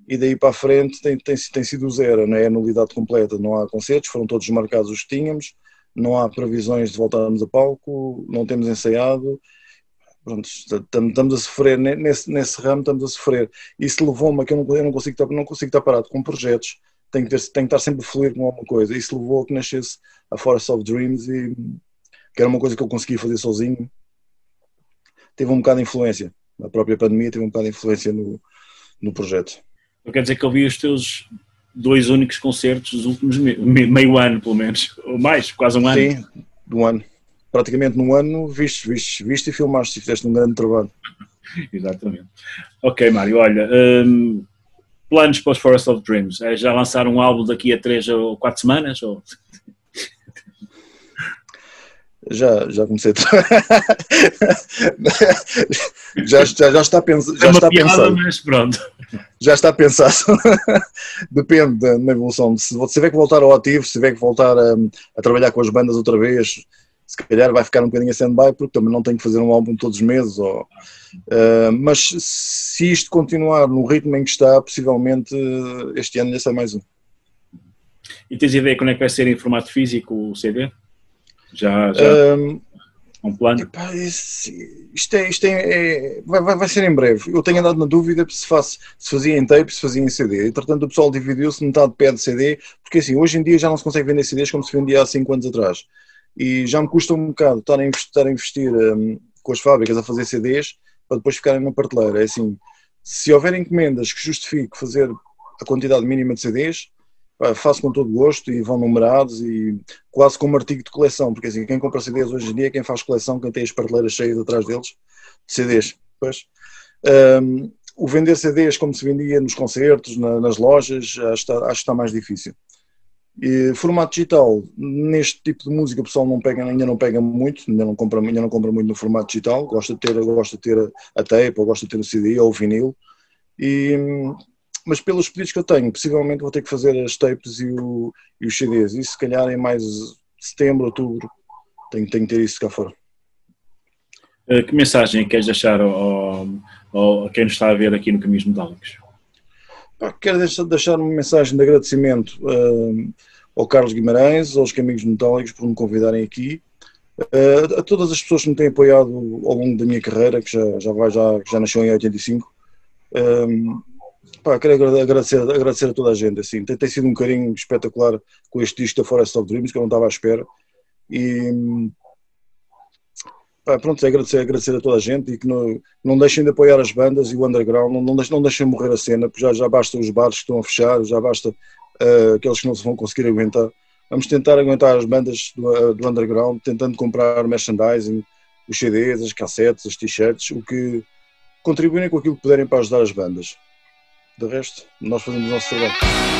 e daí para a frente tem, tem, tem sido zero, não é a nulidade completa, não há concertos, foram todos marcados os que tínhamos, não há previsões de voltarmos a palco, não temos ensaiado, pronto, estamos a sofrer nesse, nesse ramo, estamos a sofrer. Isso levou-me a que eu não, eu não, consigo não consigo estar parado com projetos, tenho que, ter, tenho que estar sempre a fluir com alguma coisa. Isso levou a que nascesse a Forest of Dreams, e, que era uma coisa que eu conseguia fazer sozinho. Teve um bocado de influência, a própria pandemia teve um bocado de influência no, no projeto. Não quer dizer que eu vi os teus dois únicos concertos dos últimos meio ano, pelo menos, ou mais, quase um ano. Sim, um ano praticamente num ano viste, viste, viste e filmaste e fizeste um grande trabalho. Exatamente. Ok, Mário, olha, um, planos para os Forest of Dreams? É já lançar um álbum daqui a três ou quatro semanas? Ou... Já, já comecei. já, já, já está, pens já é está piada, pensado. Mas pronto. Já está pensado. Depende da, evolução. Se, tiver que voltar ao ativo, se tiver que voltar a, a trabalhar com as bandas outra vez, se calhar vai ficar um bocadinho a stand-by porque também não tenho que fazer um álbum todos os meses. Ou, uh, mas se isto continuar no ritmo em que está, possivelmente este ano já sai mais um. E tens ideia quando é que vai ser em formato físico o CD? Já, já um, um plano? Epá, isto, é, isto é, é vai, vai, ser em breve. Eu tenho andado na dúvida se, se fazia em tape, se fazia em CD. Entretanto, o pessoal dividiu-se, metade pede CD, porque assim, hoje em dia já não se consegue vender CDs como se vendia há 5 anos atrás e já me custa um bocado estar a investir, estar a investir um, com as fábricas a fazer CDs para depois ficarem na prateleira. É assim, se houver encomendas que justifique fazer a quantidade mínima de CDs, faço com todo gosto e vão numerados e quase como artigo de coleção, porque assim, quem compra CDs hoje em dia é quem faz coleção, quem tem as prateleiras cheias atrás deles de CDs. Pois. Um, o vender CDs como se vendia nos concertos, na, nas lojas, acho que, está, acho que está mais difícil. E, formato digital, neste tipo de música o pessoal não pega, ainda não pega muito, ainda não compra, ainda não compra muito no formato digital, gosta de ter, gosta de ter a, tape, ou gosta de ter o CD ou o vinil, e, mas pelos pedidos que eu tenho, possivelmente vou ter que fazer as tapes e, o, e os CDs, e se calhar em mais setembro, outubro, tenho, tenho que ter isso cá fora. Eh, que mensagem queres deixar ao, ao, a quem nos está a ver aqui no Caminhos Metálicos? Quero deixar uma mensagem de agradecimento uh, ao Carlos Guimarães, aos Caminhos Metálicos por me convidarem aqui, uh, a todas as pessoas que me têm apoiado ao longo da minha carreira, que já, já, vai, já, já nasceu em 85. Um, pá, quero agradecer, agradecer a toda a gente. Assim, tem, tem sido um carinho espetacular com este disco da Forest of Dreams, que eu não estava à espera. E, Pá, pronto, agradecer, agradecer a toda a gente e que não, não deixem de apoiar as bandas e o underground, não, não, deixem, não deixem morrer a cena, porque já, já basta os bares que estão a fechar, já basta uh, aqueles que não se vão conseguir aguentar. Vamos tentar aguentar as bandas do, uh, do underground, tentando comprar merchandising, os CDs, as cassetes, as t-shirts, o que contribuem com aquilo que puderem para ajudar as bandas. De resto, nós fazemos o nosso trabalho.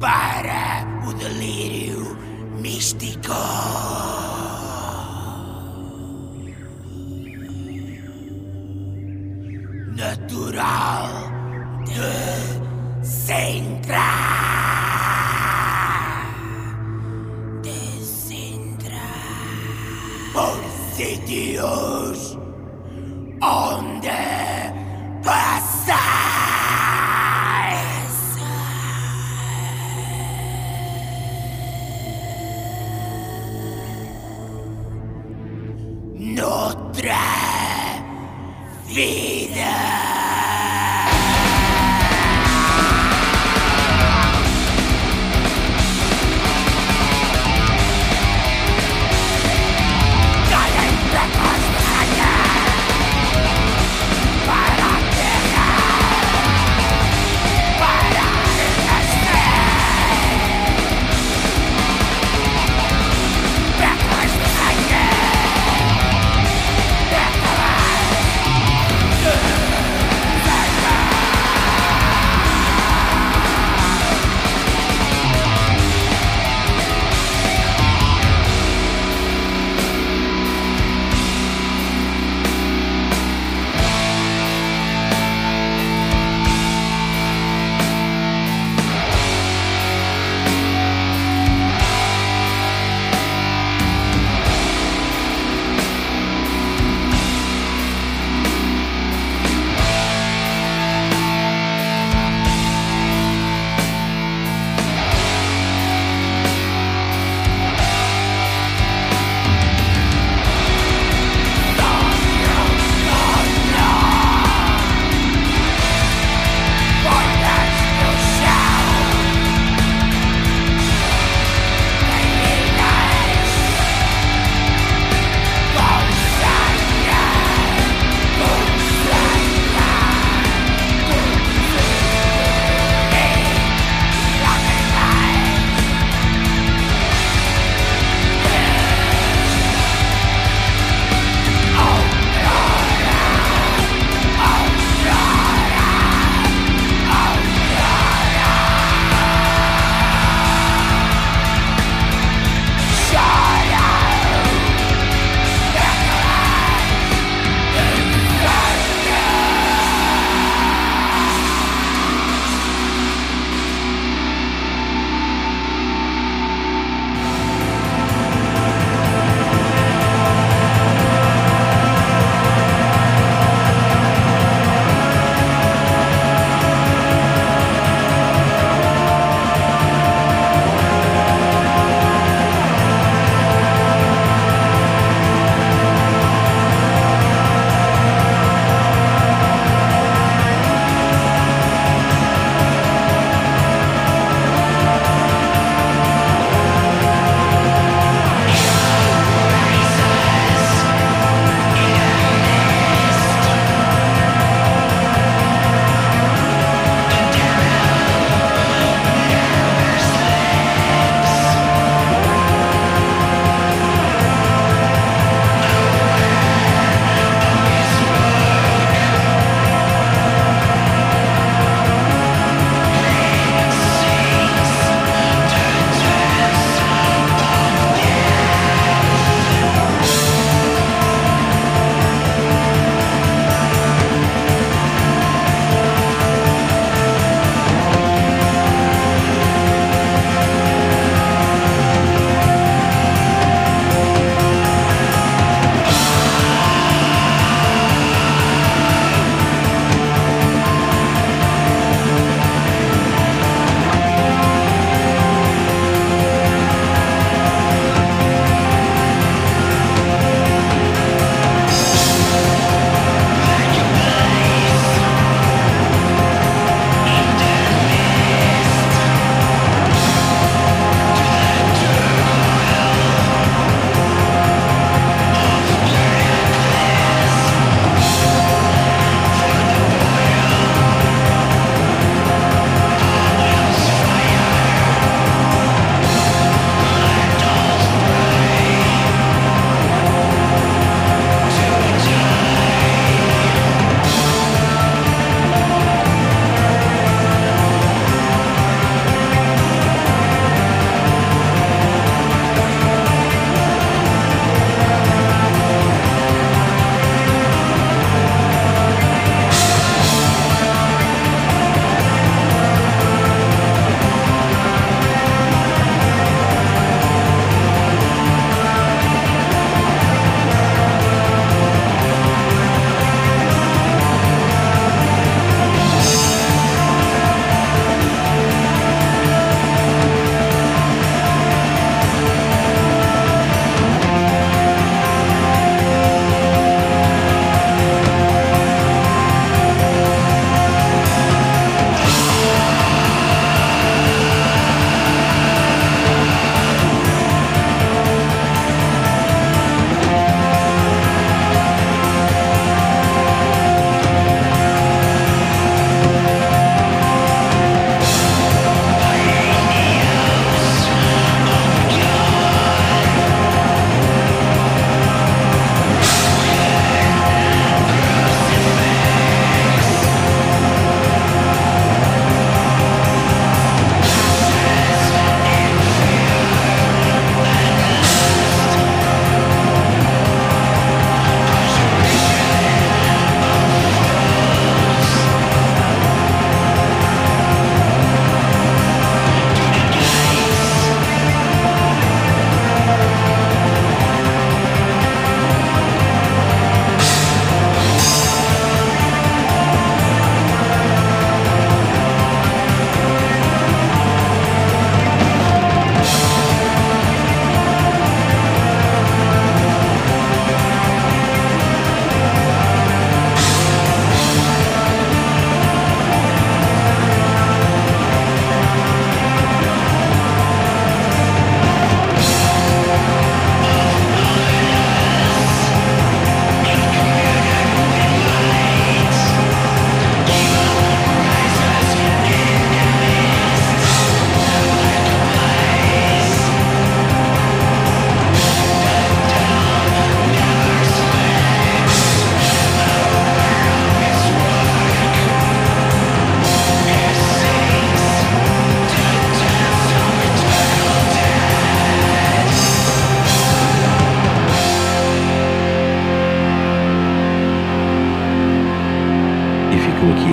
Para o delírio místico. Natural de Sintra. De Sintra. Por sítios onde vida.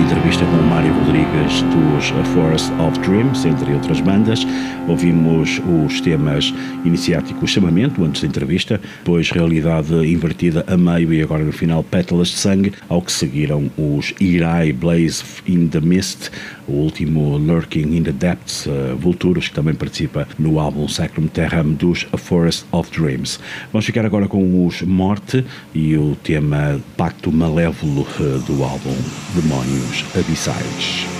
Entrevista com o Mário Rodrigues dos A Forest of Dreams, entre outras bandas. Ouvimos os temas iniciático Chamamento, antes da entrevista, depois Realidade Invertida a meio e agora no final Pétalas de Sangue, ao que seguiram os Irai Blaze in the Mist, o último Lurking in the Depths, uh, que também participa no álbum Sacrum Terram dos A Forest of Dreams. Vamos ficar agora com os Morte e o tema Pacto Malévolo uh, do álbum Demónios Abissais.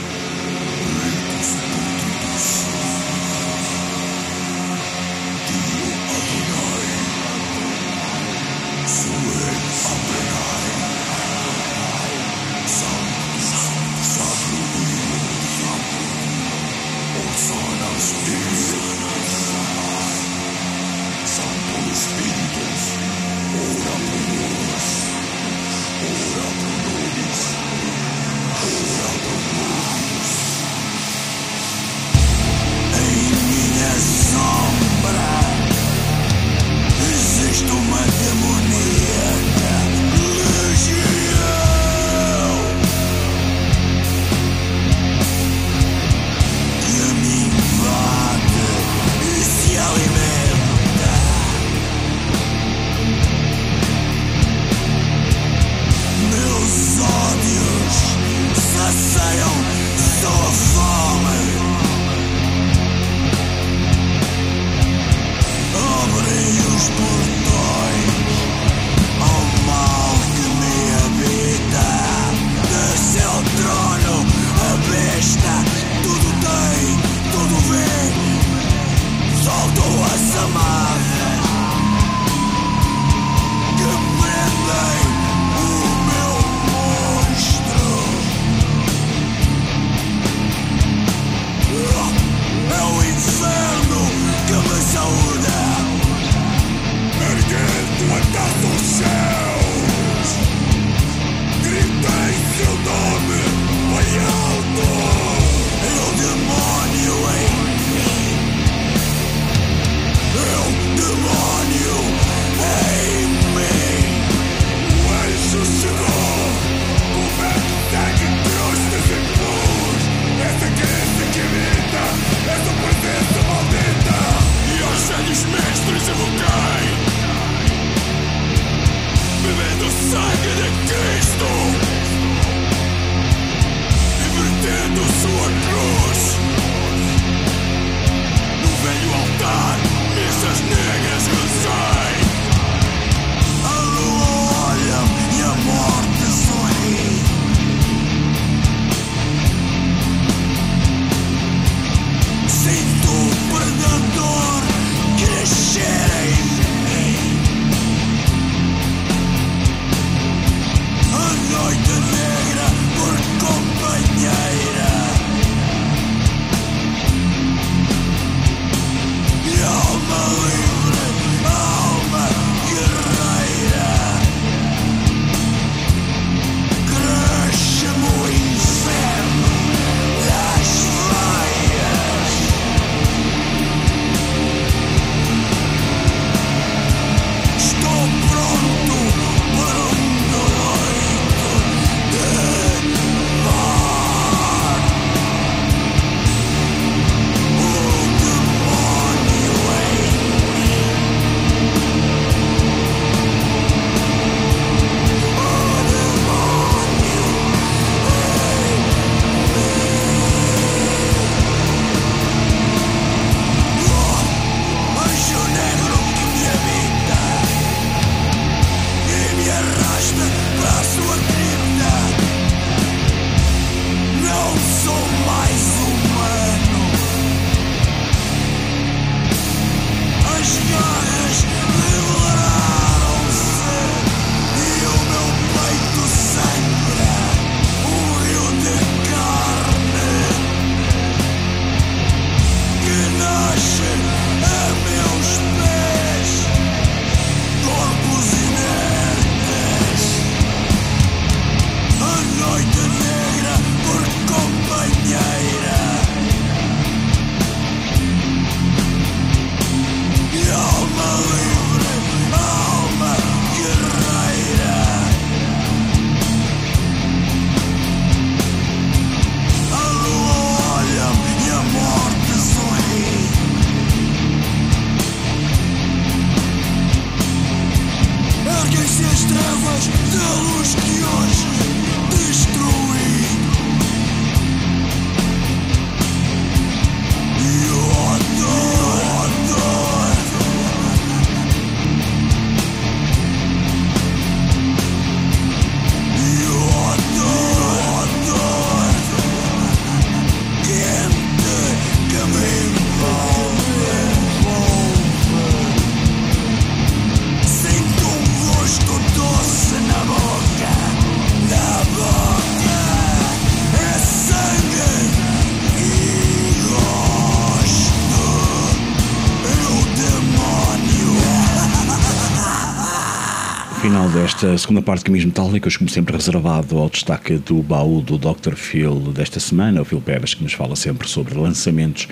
Desta segunda parte de Caminhos Metálicos, como sempre reservado ao destaque do baú do Dr. Phil desta semana, o Phil Pérez, que nos fala sempre sobre lançamentos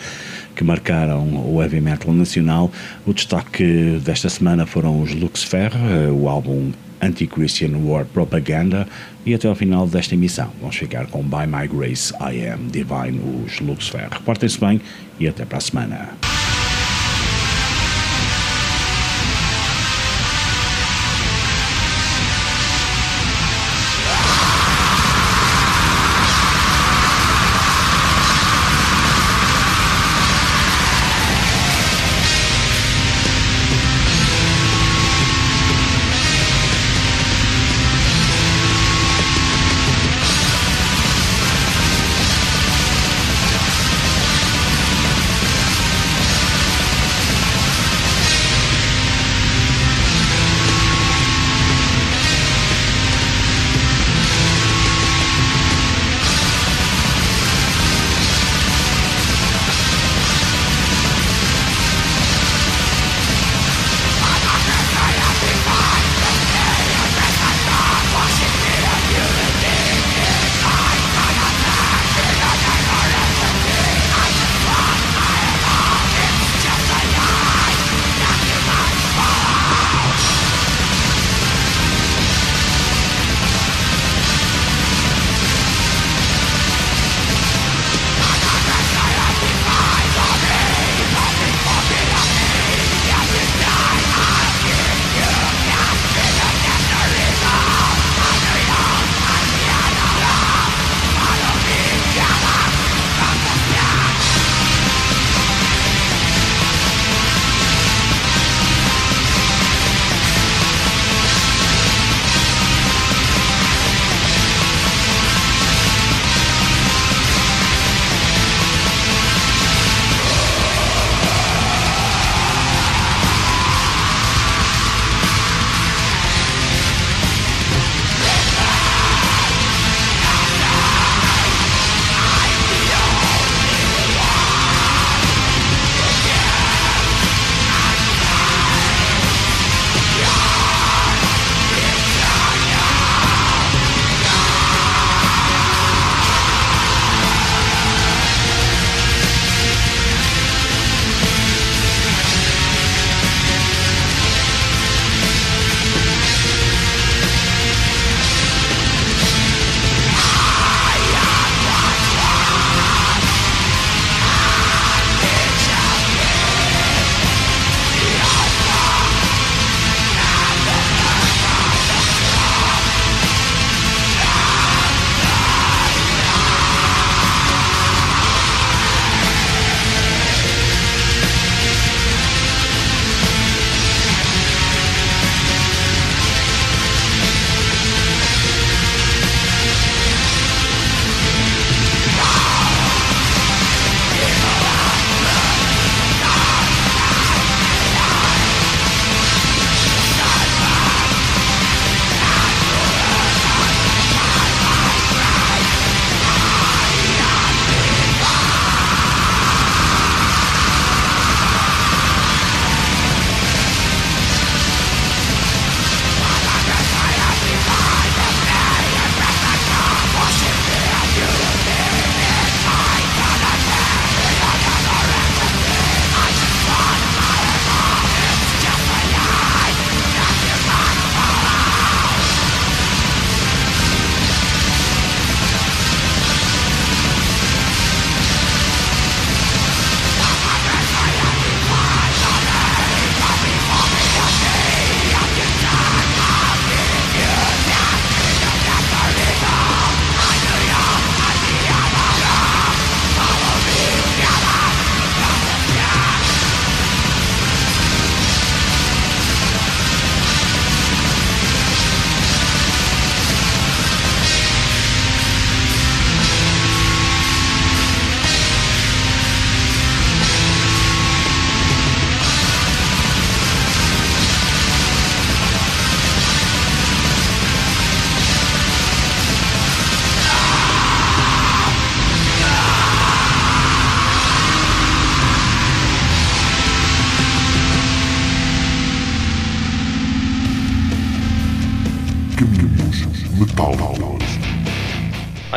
que marcaram o heavy metal nacional. O destaque desta semana foram os Luxfer, o álbum Anti-Christian War Propaganda, e até ao final desta emissão vamos ficar com By My Grace I Am Divine, os Luxfer. Reportem-se bem e até para a semana.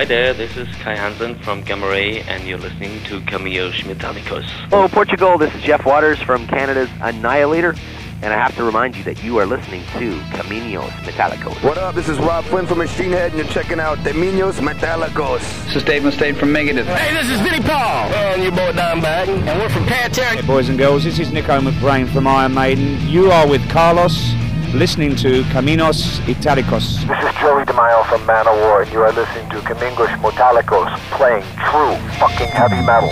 There, this is Kai Hansen from Gamma Ray, and you're listening to Camillos Metallicos. Hello, Portugal. This is Jeff Waters from Canada's Annihilator, and I have to remind you that you are listening to Caminos Metallicos. What up? This is Rob Flynn from Machine Head, and you're checking out Caminos Metallicos. This is Dave Mustaine from Megadeth. Hey, this is Vinnie Paul, and your boy Don Bag, and we're from Pantera. Hey, boys and girls, this is Nico McBrain from Iron Maiden. You are with Carlos, listening to Caminos Italicos. This is Joey DeMaio from Manowar, and you are listening to Camingos Metallicos, playing true fucking heavy. Metal.